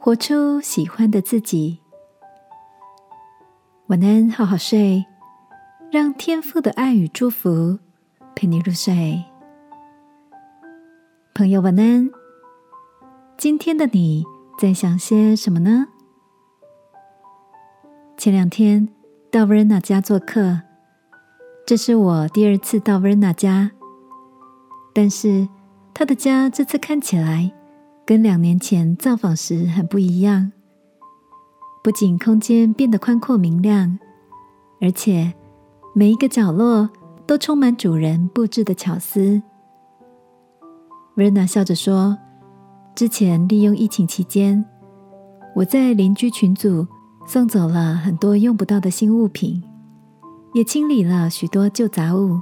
活出喜欢的自己。晚安，好好睡，让天父的爱与祝福陪你入睡。朋友，晚安。今天的你在想些什么呢？前两天到 Verna 家做客，这是我第二次到 Verna 家，但是他的家这次看起来。跟两年前造访时很不一样，不仅空间变得宽阔明亮，而且每一个角落都充满主人布置的巧思。维娜笑着说：“之前利用疫情期间，我在邻居群组送走了很多用不到的新物品，也清理了许多旧杂物，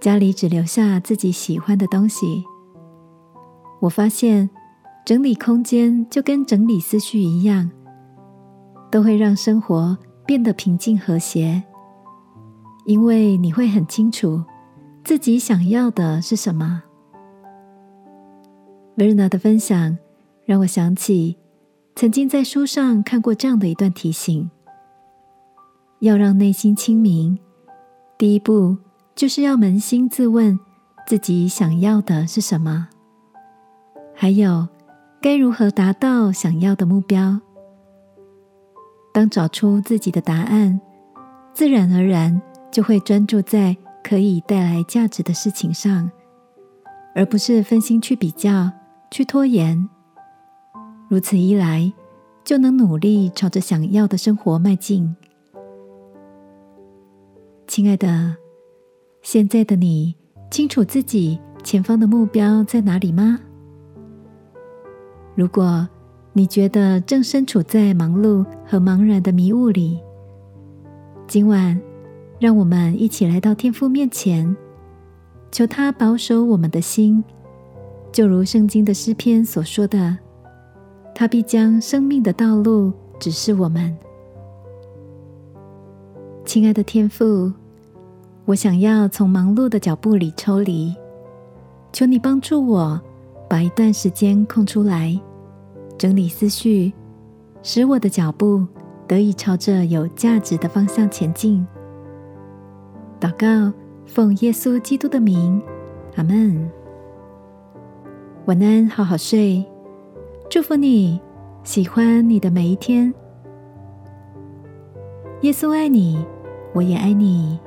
家里只留下自己喜欢的东西。”我发现，整理空间就跟整理思绪一样，都会让生活变得平静和谐。因为你会很清楚自己想要的是什么。维尔纳的分享让我想起曾经在书上看过这样的一段提醒：要让内心清明，第一步就是要扪心自问，自己想要的是什么。还有，该如何达到想要的目标？当找出自己的答案，自然而然就会专注在可以带来价值的事情上，而不是分心去比较、去拖延。如此一来，就能努力朝着想要的生活迈进。亲爱的，现在的你清楚自己前方的目标在哪里吗？如果你觉得正身处在忙碌和茫然的迷雾里，今晚让我们一起来到天父面前，求他保守我们的心，就如圣经的诗篇所说的，他必将生命的道路指示我们。亲爱的天父，我想要从忙碌的脚步里抽离，求你帮助我。把一段时间空出来，整理思绪，使我的脚步得以朝着有价值的方向前进。祷告，奉耶稣基督的名，阿门。晚安，好好睡，祝福你，喜欢你的每一天。耶稣爱你，我也爱你。